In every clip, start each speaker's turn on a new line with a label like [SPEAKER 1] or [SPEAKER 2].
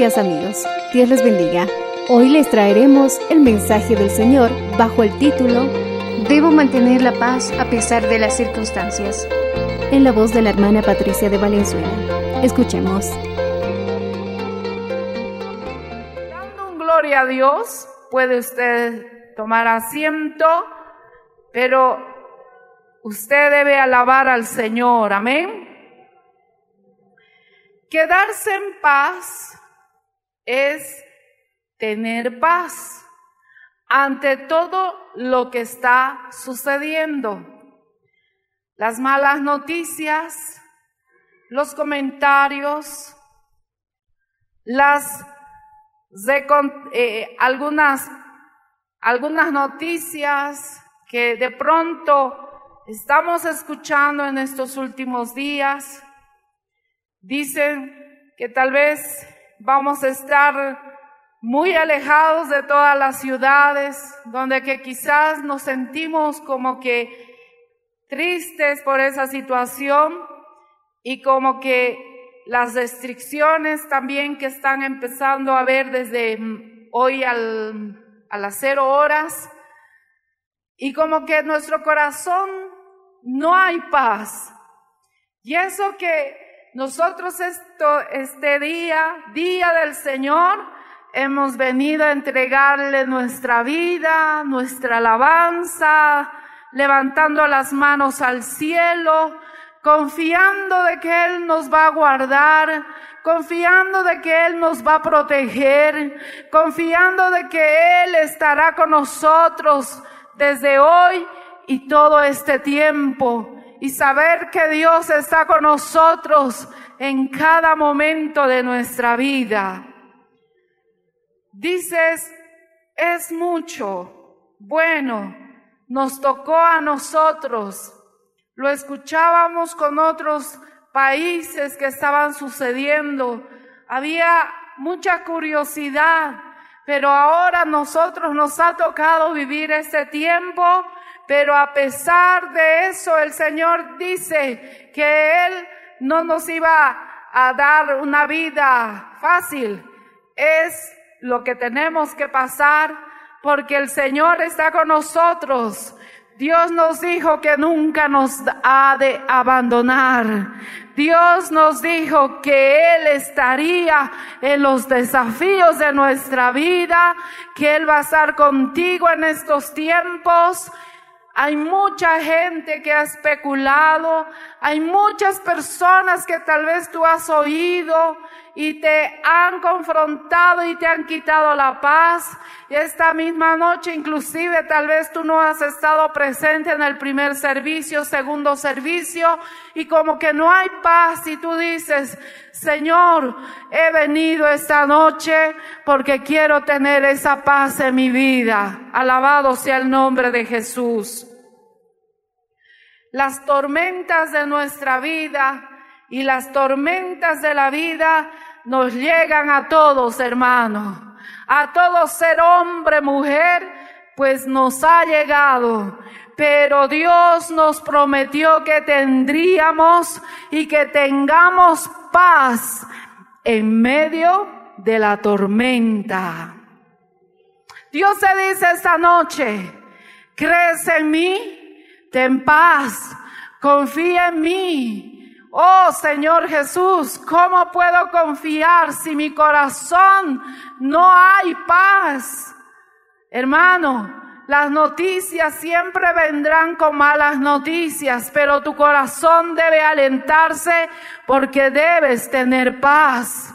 [SPEAKER 1] amigos, Dios les bendiga. Hoy les traeremos el mensaje del Señor bajo el título
[SPEAKER 2] Debo mantener la paz a pesar de las circunstancias.
[SPEAKER 1] en la voz de la hermana Patricia de Valenzuela. Escuchemos.
[SPEAKER 3] Dando un gloria a Dios, puede usted tomar asiento, pero usted debe alabar al Señor, amén. Quedarse en paz es tener paz ante todo lo que está sucediendo. Las malas noticias, los comentarios, las eh, algunas, algunas noticias que de pronto estamos escuchando en estos últimos días. Dicen que tal vez vamos a estar muy alejados de todas las ciudades, donde que quizás nos sentimos como que tristes por esa situación y como que las restricciones también que están empezando a ver desde mm, hoy a las cero horas y como que nuestro corazón no hay paz. Y eso que nosotros este día, día del Señor, hemos venido a entregarle nuestra vida, nuestra alabanza, levantando las manos al cielo, confiando de que Él nos va a guardar, confiando de que Él nos va a proteger, confiando de que Él estará con nosotros desde hoy y todo este tiempo. Y saber que Dios está con nosotros en cada momento de nuestra vida. Dices, es mucho. Bueno, nos tocó a nosotros. Lo escuchábamos con otros países que estaban sucediendo. Había mucha curiosidad, pero ahora nosotros nos ha tocado vivir este tiempo, pero a pesar de eso el Señor dice que Él no nos iba a dar una vida fácil. Es lo que tenemos que pasar porque el Señor está con nosotros. Dios nos dijo que nunca nos ha de abandonar. Dios nos dijo que Él estaría en los desafíos de nuestra vida, que Él va a estar contigo en estos tiempos. Hay mucha gente que ha especulado, hay muchas personas que tal vez tú has oído y te han confrontado y te han quitado la paz. Y esta misma noche inclusive tal vez tú no has estado presente en el primer servicio, segundo servicio y como que no hay paz y tú dices, Señor, he venido esta noche porque quiero tener esa paz en mi vida. Alabado sea el nombre de Jesús. Las tormentas de nuestra vida y las tormentas de la vida nos llegan a todos, hermanos. A todo ser hombre, mujer, pues nos ha llegado. Pero Dios nos prometió que tendríamos y que tengamos paz en medio de la tormenta. Dios te dice esta noche, crees en mí, ten paz, confía en mí. Oh Señor Jesús, ¿cómo puedo confiar si mi corazón no hay paz? Hermano, las noticias siempre vendrán con malas noticias, pero tu corazón debe alentarse porque debes tener paz.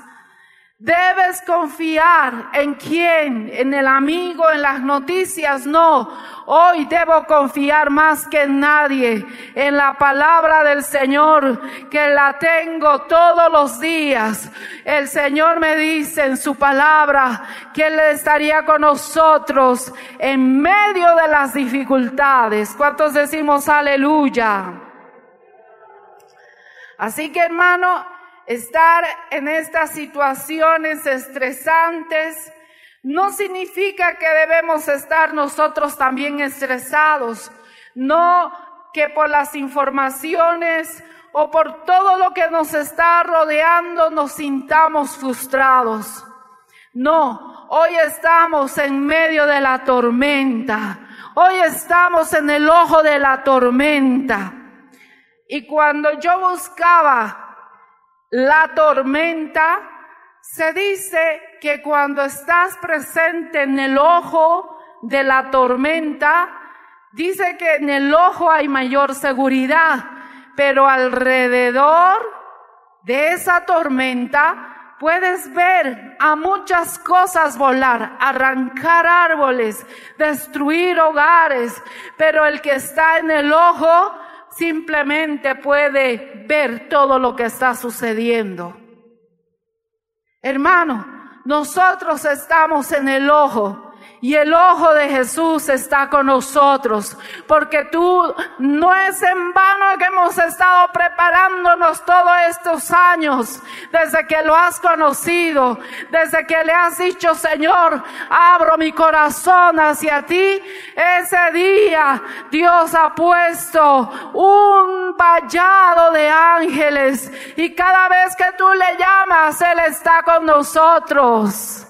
[SPEAKER 3] Debes confiar en quién, en el amigo, en las noticias, no. Hoy debo confiar más que en nadie, en la palabra del Señor, que la tengo todos los días. El Señor me dice en su palabra que Él estaría con nosotros en medio de las dificultades. ¿Cuántos decimos aleluya? Así que hermano, estar en estas situaciones estresantes no significa que debemos estar nosotros también estresados, no que por las informaciones o por todo lo que nos está rodeando nos sintamos frustrados. No, hoy estamos en medio de la tormenta, hoy estamos en el ojo de la tormenta. Y cuando yo buscaba la tormenta, se dice que cuando estás presente en el ojo de la tormenta, dice que en el ojo hay mayor seguridad, pero alrededor de esa tormenta puedes ver a muchas cosas volar, arrancar árboles, destruir hogares, pero el que está en el ojo simplemente puede ver todo lo que está sucediendo. Hermano, nosotros estamos en el ojo y el ojo de Jesús está con nosotros, porque tú no es en vano que hemos estado preparándonos todos estos años, desde que lo has conocido, desde que le has dicho, Señor, abro mi corazón hacia ti. Ese día Dios ha puesto un vallado de ángeles y cada vez que tú le llamas, Él está con nosotros.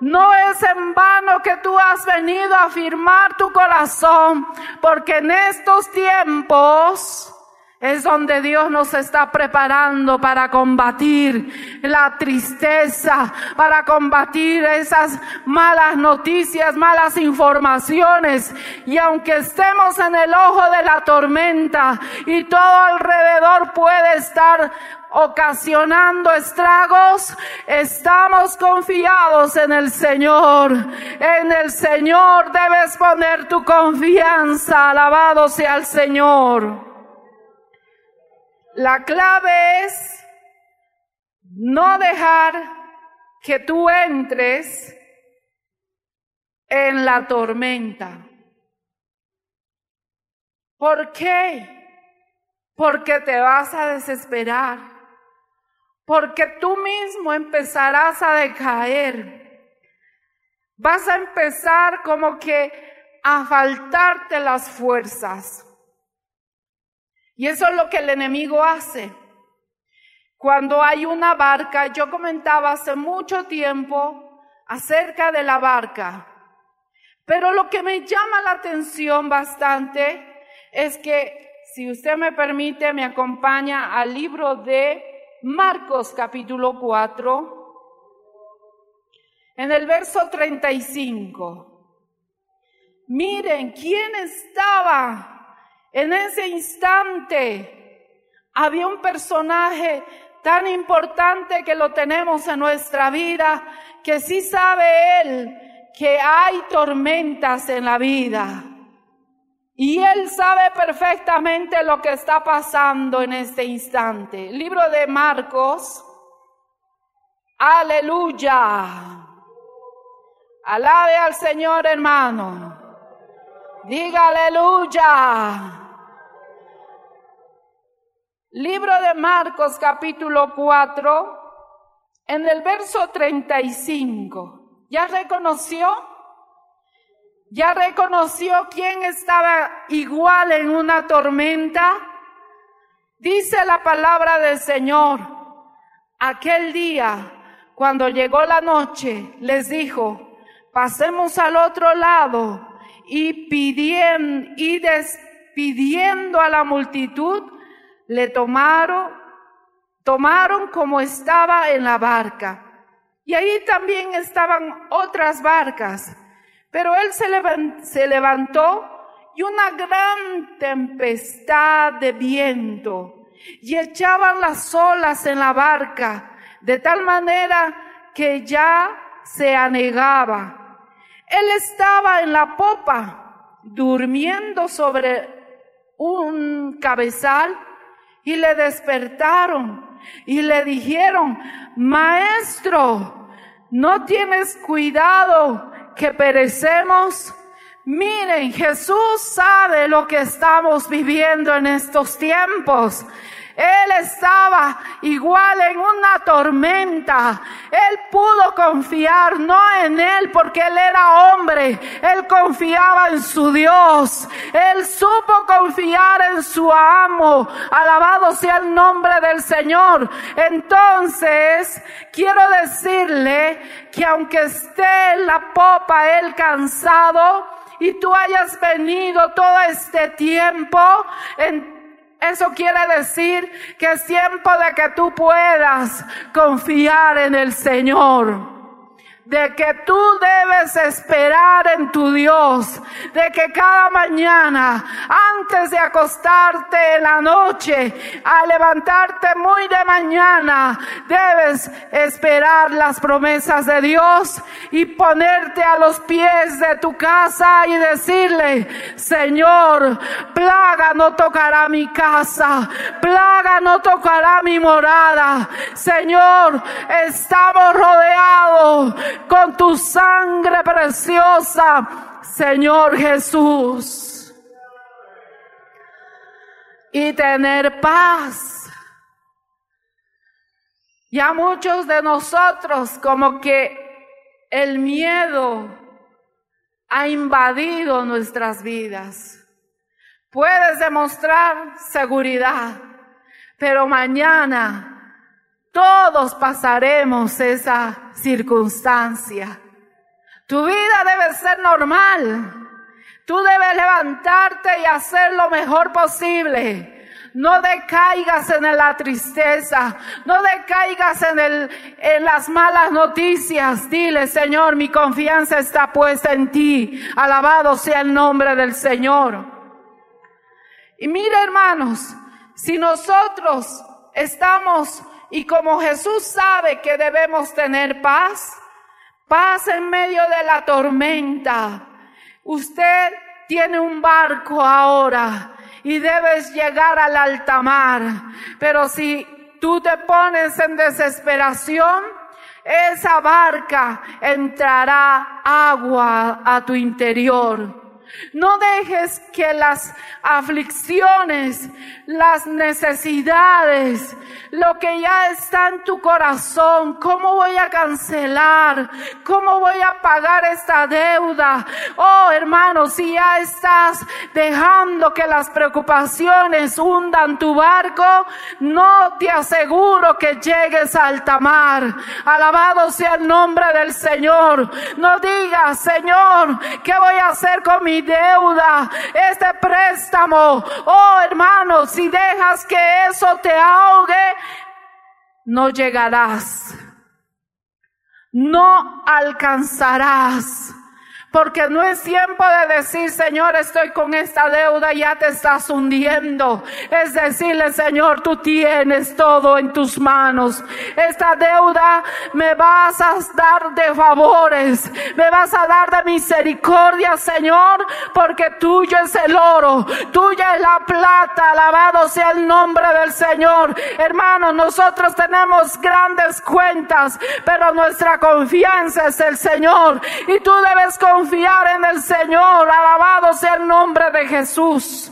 [SPEAKER 3] No es en vano que tú has venido a afirmar tu corazón, porque en estos tiempos es donde Dios nos está preparando para combatir la tristeza, para combatir esas malas noticias, malas informaciones. Y aunque estemos en el ojo de la tormenta y todo alrededor puede estar ocasionando estragos, estamos confiados en el Señor. En el Señor debes poner tu confianza. Alabado sea el Señor. La clave es no dejar que tú entres en la tormenta. ¿Por qué? Porque te vas a desesperar. Porque tú mismo empezarás a decaer. Vas a empezar como que a faltarte las fuerzas. Y eso es lo que el enemigo hace. Cuando hay una barca, yo comentaba hace mucho tiempo acerca de la barca, pero lo que me llama la atención bastante es que, si usted me permite, me acompaña al libro de Marcos capítulo 4, en el verso 35. Miren, ¿quién estaba en ese instante había un personaje tan importante que lo tenemos en nuestra vida, que sí sabe él que hay tormentas en la vida. Y él sabe perfectamente lo que está pasando en este instante. Libro de Marcos. Aleluya. Alabe al Señor hermano. Diga aleluya. Libro de Marcos capítulo 4, en el verso 35. ¿Ya reconoció? ¿Ya reconoció quién estaba igual en una tormenta? Dice la palabra del Señor, aquel día, cuando llegó la noche, les dijo, pasemos al otro lado y pidiendo, y despidiendo a la multitud, le tomaron, tomaron como estaba en la barca. Y ahí también estaban otras barcas pero él se levantó y una gran tempestad de viento y echaban las olas en la barca de tal manera que ya se anegaba. Él estaba en la popa durmiendo sobre un cabezal y le despertaron y le dijeron, maestro, no tienes cuidado que perecemos. Miren, Jesús sabe lo que estamos viviendo en estos tiempos. Él estaba igual en una tormenta. Él pudo confiar no en él porque él era hombre. Él confiaba en su Dios. Él supo confiar en su amo. Alabado sea el nombre del Señor. Entonces, quiero decirle que aunque esté en la popa él cansado, y tú hayas venido todo este tiempo, en eso quiere decir que es tiempo de que tú puedas confiar en el Señor de que tú debes esperar en tu Dios, de que cada mañana, antes de acostarte en la noche, a levantarte muy de mañana, debes esperar las promesas de Dios y ponerte a los pies de tu casa y decirle, Señor, plaga no tocará mi casa, plaga no tocará mi morada. Señor, estamos rodeados con tu sangre preciosa, Señor Jesús. Y tener paz. Ya muchos de nosotros como que el miedo ha invadido nuestras vidas. Puedes demostrar seguridad, pero mañana todos pasaremos esa circunstancia. Tu vida debe ser normal. Tú debes levantarte y hacer lo mejor posible. No decaigas en la tristeza, no decaigas en, el, en las malas noticias. Dile, Señor, mi confianza está puesta en ti. Alabado sea el nombre del Señor. Y mira, hermanos, si nosotros estamos y como Jesús sabe que debemos tener paz, paz en medio de la tormenta. Usted tiene un barco ahora y debes llegar al alta mar. Pero si tú te pones en desesperación, esa barca entrará agua a tu interior. No dejes que las aflicciones, las necesidades, lo que ya está en tu corazón, cómo voy a cancelar, cómo voy a pagar esta deuda. Oh hermano, si ya estás dejando que las preocupaciones hundan tu barco, no te aseguro que llegues a alta mar. Alabado sea el nombre del Señor. No digas, Señor, ¿qué voy a hacer con mi deuda? Este préstamo. Oh hermano, si dejas que eso te ahogue, no llegarás, no alcanzarás. Porque no es tiempo de decir, Señor, estoy con esta deuda, ya te estás hundiendo. Es decirle, Señor, tú tienes todo en tus manos. Esta deuda me vas a dar de favores, me vas a dar de misericordia, Señor, porque tuyo es el oro, tuya es la plata. Alabado sea el nombre del Señor. Hermanos, nosotros tenemos grandes cuentas, pero nuestra confianza es el Señor. Y tú debes confiar en el Señor. Alabado sea el nombre de Jesús.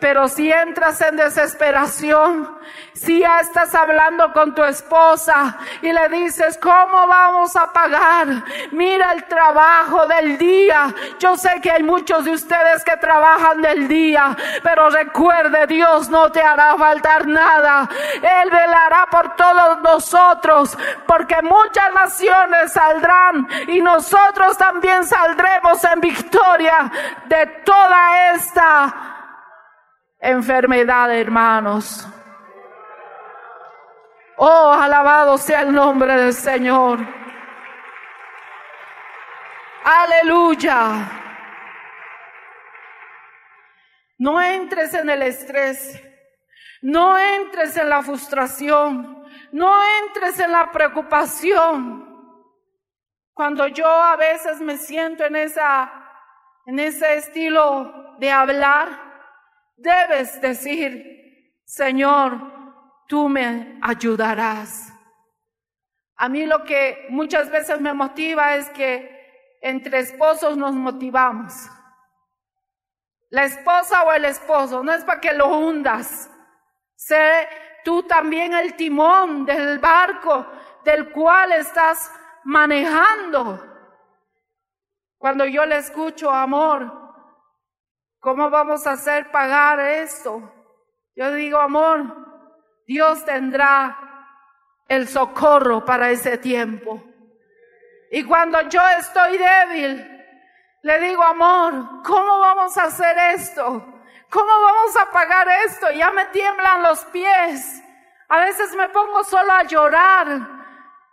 [SPEAKER 3] Pero si entras en desesperación, si ya estás hablando con tu esposa y le dices, ¿cómo vamos a pagar? Mira el trabajo del día. Yo sé que hay muchos de ustedes que trabajan del día, pero recuerde, Dios no te hará faltar nada. Él velará por todos nosotros, porque muchas naciones saldrán y nosotros también saldremos en victoria de toda esta enfermedad, hermanos. Oh, alabado sea el nombre del Señor. Aleluya. No entres en el estrés. No entres en la frustración. No entres en la preocupación. Cuando yo a veces me siento en esa en ese estilo de hablar, Debes decir, Señor, tú me ayudarás. A mí lo que muchas veces me motiva es que entre esposos nos motivamos. La esposa o el esposo, no es para que lo hundas. Sé tú también el timón del barco del cual estás manejando. Cuando yo le escucho amor, ¿Cómo vamos a hacer pagar esto? Yo digo, amor, Dios tendrá el socorro para ese tiempo. Y cuando yo estoy débil, le digo, amor, ¿cómo vamos a hacer esto? ¿Cómo vamos a pagar esto? Ya me tiemblan los pies. A veces me pongo solo a llorar.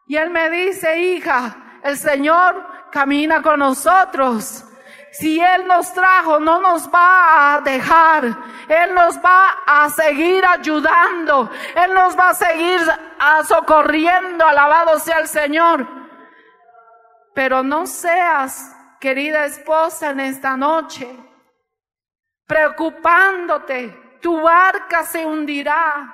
[SPEAKER 3] Y él me dice, hija, el Señor camina con nosotros. Si Él nos trajo, no nos va a dejar. Él nos va a seguir ayudando. Él nos va a seguir socorriendo. Alabado sea el Señor. Pero no seas, querida esposa, en esta noche, preocupándote. Tu barca se hundirá.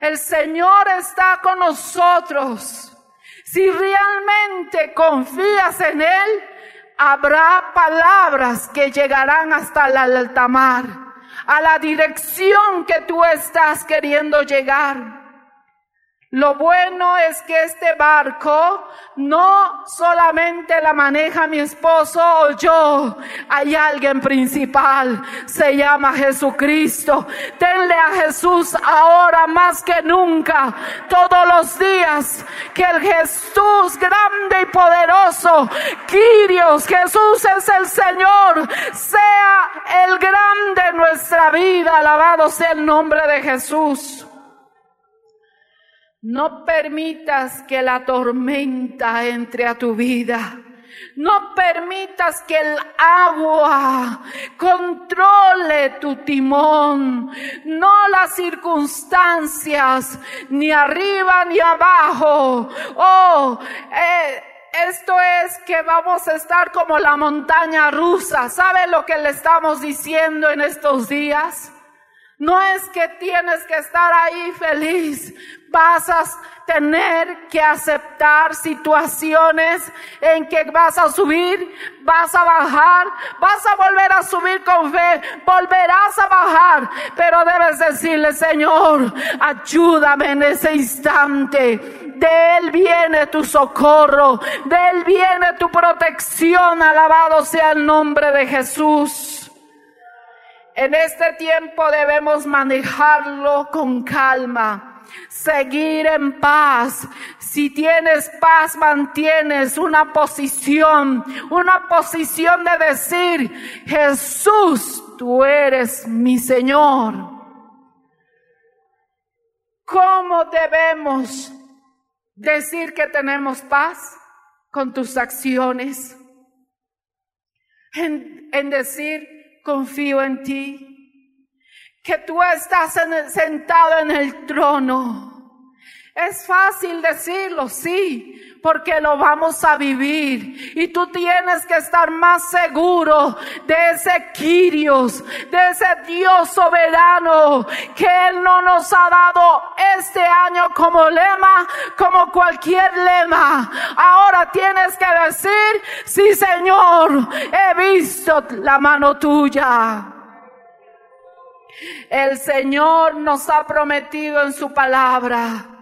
[SPEAKER 3] El Señor está con nosotros. Si realmente confías en Él, habrá palabras que llegarán hasta el alta mar, a la dirección que tú estás queriendo llegar. Lo bueno es que este barco no solamente la maneja mi esposo o yo, hay alguien principal, se llama Jesucristo. Tenle a Jesús ahora más que nunca, todos los días, que el Jesús grande y poderoso, Quirios, Jesús es el Señor, sea el grande en nuestra vida, alabado sea el nombre de Jesús. No permitas que la tormenta entre a tu vida. No permitas que el agua controle tu timón, no las circunstancias, ni arriba ni abajo. Oh, eh, esto es que vamos a estar como la montaña rusa. ¿Sabe lo que le estamos diciendo en estos días? No es que tienes que estar ahí feliz, vas a tener que aceptar situaciones en que vas a subir, vas a bajar, vas a volver a subir con fe, volverás a bajar, pero debes decirle, Señor, ayúdame en ese instante. De Él viene tu socorro, de Él viene tu protección, alabado sea el nombre de Jesús. En este tiempo debemos manejarlo con calma seguir en paz. Si tienes paz, mantienes una posición, una posición de decir, Jesús, tú eres mi Señor. ¿Cómo debemos decir que tenemos paz? Con tus acciones. En, decir, confío en ti que tú estás sentado en el trono. Es fácil decirlo, sí, porque lo vamos a vivir. Y tú tienes que estar más seguro de ese Quirios, de ese Dios soberano, que Él no nos ha dado este año como lema, como cualquier lema. Ahora tienes que decir, sí Señor, he visto la mano tuya. El Señor nos ha prometido en su palabra,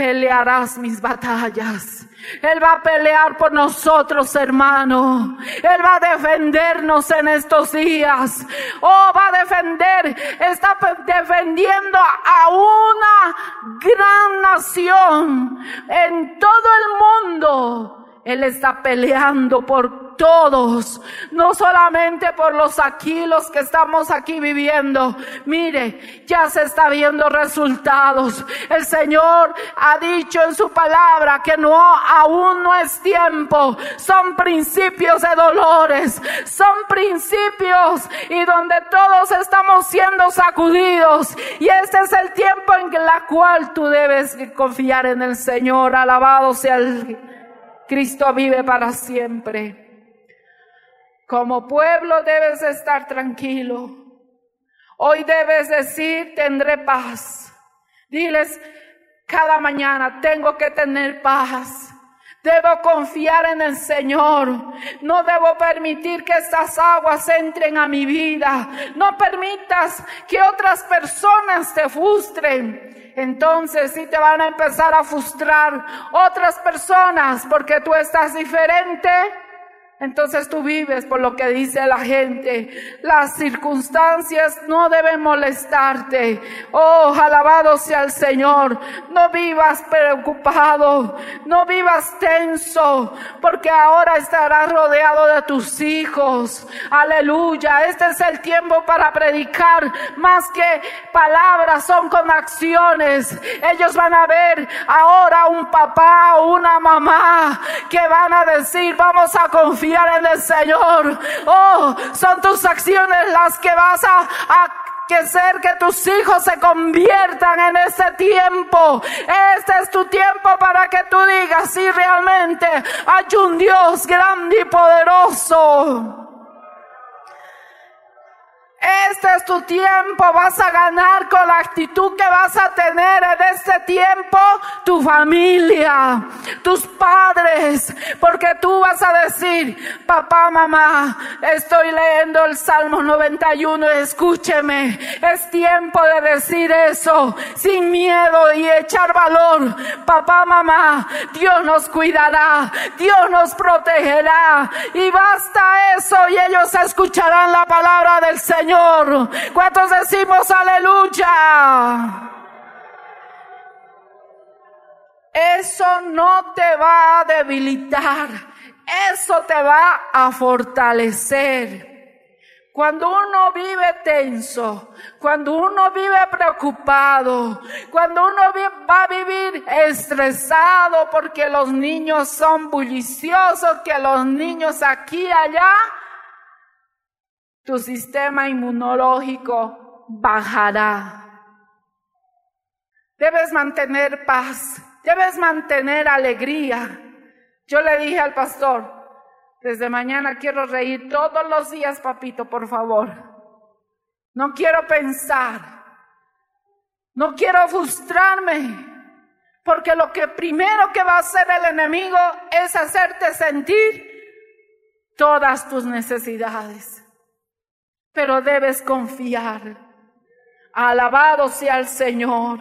[SPEAKER 3] pelearás mis batallas. Él va a pelear por nosotros, hermano. Él va a defendernos en estos días. Oh, va a defender, está defendiendo a una gran nación en todo el mundo. Él está peleando por todos, no solamente por los aquí, los que estamos aquí viviendo. Mire, ya se está viendo resultados. El Señor ha dicho en su palabra que no, aún no es tiempo. Son principios de dolores, son principios y donde todos estamos siendo sacudidos. Y este es el tiempo en el cual tú debes confiar en el Señor. Alabado sea el Cristo vive para siempre. Como pueblo debes estar tranquilo. Hoy debes decir, tendré paz. Diles cada mañana, tengo que tener paz. Debo confiar en el Señor. No debo permitir que estas aguas entren a mi vida. No permitas que otras personas te frustren entonces sí te van a empezar a frustrar otras personas porque tú estás diferente entonces tú vives por lo que dice la gente. Las circunstancias no deben molestarte. Oh, alabado sea el Señor. No vivas preocupado. No vivas tenso. Porque ahora estarás rodeado de tus hijos. Aleluya. Este es el tiempo para predicar. Más que palabras son con acciones. Ellos van a ver ahora un papá o una mamá que van a decir, vamos a confiar en el Señor. Oh, son tus acciones las que vas a, que ser que tus hijos se conviertan en ese tiempo. Este es tu tiempo para que tú digas si realmente hay un Dios grande y poderoso. Este es tu tiempo, vas a ganar con la actitud que vas a tener en este tiempo tu familia, tus padres, porque tú vas a decir, papá, mamá, estoy leyendo el Salmo 91, escúcheme, es tiempo de decir eso sin miedo y echar valor. Papá, mamá, Dios nos cuidará, Dios nos protegerá y basta eso y ellos escucharán la palabra del Señor ¿Cuántos decimos aleluya? Eso no te va a debilitar, eso te va a fortalecer. Cuando uno vive tenso, cuando uno vive preocupado, cuando uno va a vivir estresado porque los niños son bulliciosos, que los niños aquí y allá, tu sistema inmunológico bajará. Debes mantener paz, debes mantener alegría. Yo le dije al pastor, desde mañana quiero reír todos los días, papito, por favor. No quiero pensar, no quiero frustrarme, porque lo que primero que va a hacer el enemigo es hacerte sentir todas tus necesidades pero debes confiar. Alabado sea el Señor.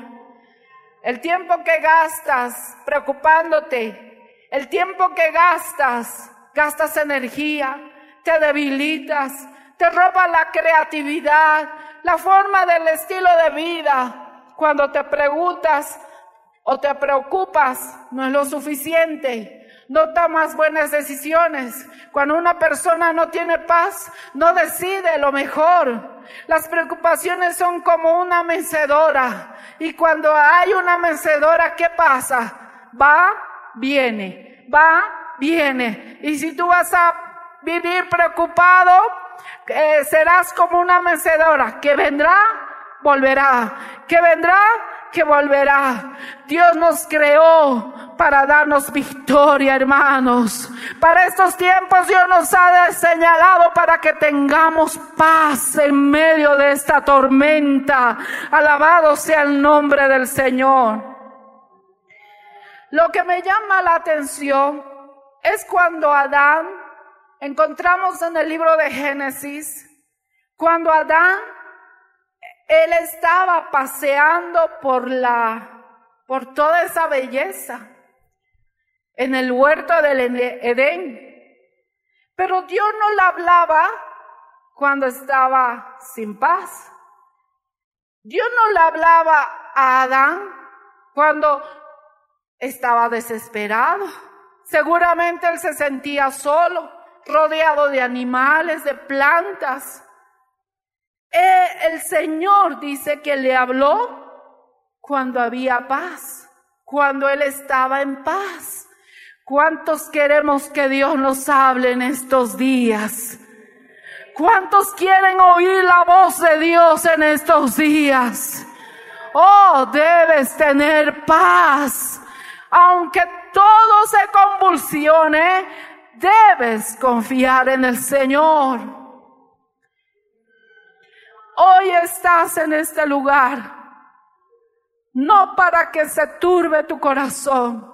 [SPEAKER 3] El tiempo que gastas preocupándote, el tiempo que gastas, gastas energía, te debilitas, te roba la creatividad, la forma del estilo de vida. Cuando te preguntas o te preocupas, no es lo suficiente no tomas buenas decisiones. Cuando una persona no tiene paz, no decide lo mejor. Las preocupaciones son como una mecedora. Y cuando hay una mecedora, ¿qué pasa? Va, viene, va, viene. Y si tú vas a vivir preocupado, eh, serás como una mecedora que vendrá, volverá, que vendrá, que volverá. Dios nos creó para darnos victoria, hermanos. Para estos tiempos Dios nos ha señalado para que tengamos paz en medio de esta tormenta. Alabado sea el nombre del Señor. Lo que me llama la atención es cuando Adán, encontramos en el libro de Génesis, cuando Adán Él estaba paseando por la, por toda esa belleza en el huerto del Edén. Pero Dios no le hablaba cuando estaba sin paz. Dios no le hablaba a Adán cuando estaba desesperado. Seguramente él se sentía solo, rodeado de animales, de plantas. Eh, el Señor dice que le habló cuando había paz, cuando él estaba en paz. ¿Cuántos queremos que Dios nos hable en estos días? ¿Cuántos quieren oír la voz de Dios en estos días? Oh, debes tener paz. Aunque todo se convulsione, debes confiar en el Señor. Hoy estás en este lugar, no para que se turbe tu corazón.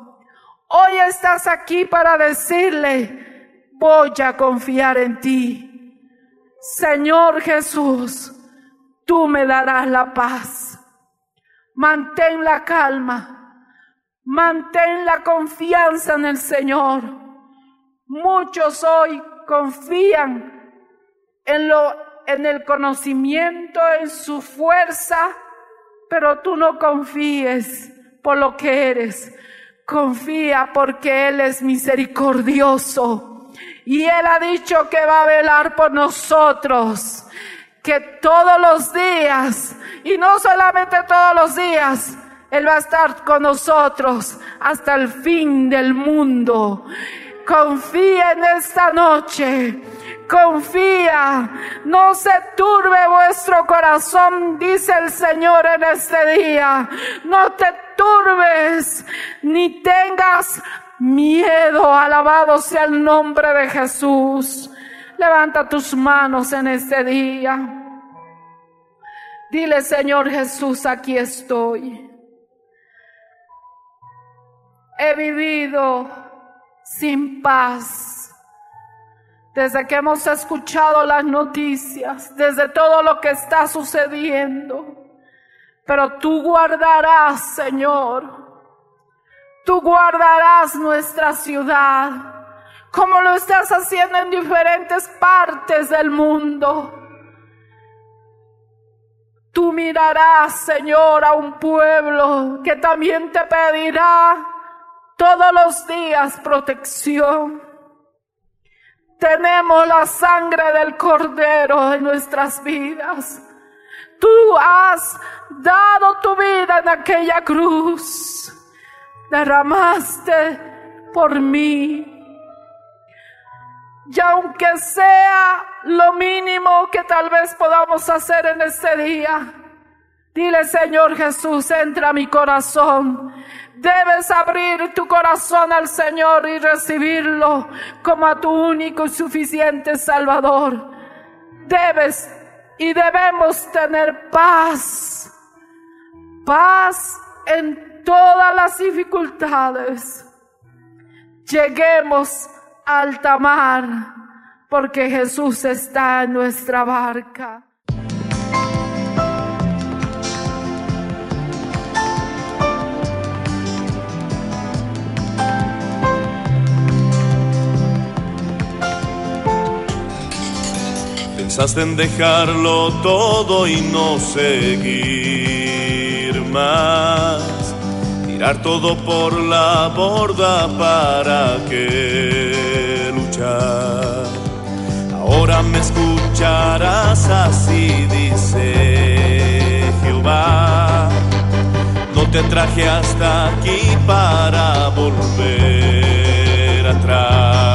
[SPEAKER 3] Hoy estás aquí para decirle, voy a confiar en ti. Señor Jesús, tú me darás la paz. Mantén la calma, mantén la confianza en el Señor. Muchos hoy confían en lo en el conocimiento, en su fuerza, pero tú no confíes por lo que eres. Confía porque Él es misericordioso. Y Él ha dicho que va a velar por nosotros. Que todos los días, y no solamente todos los días, Él va a estar con nosotros hasta el fin del mundo. Confía en esta noche confía, no se turbe vuestro corazón, dice el Señor en este día. No te turbes, ni tengas miedo. Alabado sea el nombre de Jesús. Levanta tus manos en este día. Dile, Señor Jesús, aquí estoy. He vivido sin paz desde que hemos escuchado las noticias, desde todo lo que está sucediendo. Pero tú guardarás, Señor, tú guardarás nuestra ciudad, como lo estás haciendo en diferentes partes del mundo. Tú mirarás, Señor, a un pueblo que también te pedirá todos los días protección. Tenemos la sangre del Cordero en nuestras vidas. Tú has dado tu vida en aquella cruz. Derramaste por mí. Y aunque sea lo mínimo que tal vez podamos hacer en este día, dile Señor Jesús, entra a mi corazón Debes abrir tu corazón al Señor y recibirlo como a tu único y suficiente Salvador. Debes y debemos tener paz. Paz en todas las dificultades. Lleguemos al alta mar porque Jesús está en nuestra barca.
[SPEAKER 4] Pensaste en dejarlo todo y no seguir más. Tirar todo por la borda para que luchar. Ahora me escucharás así, dice Jehová. No te traje hasta aquí para volver atrás.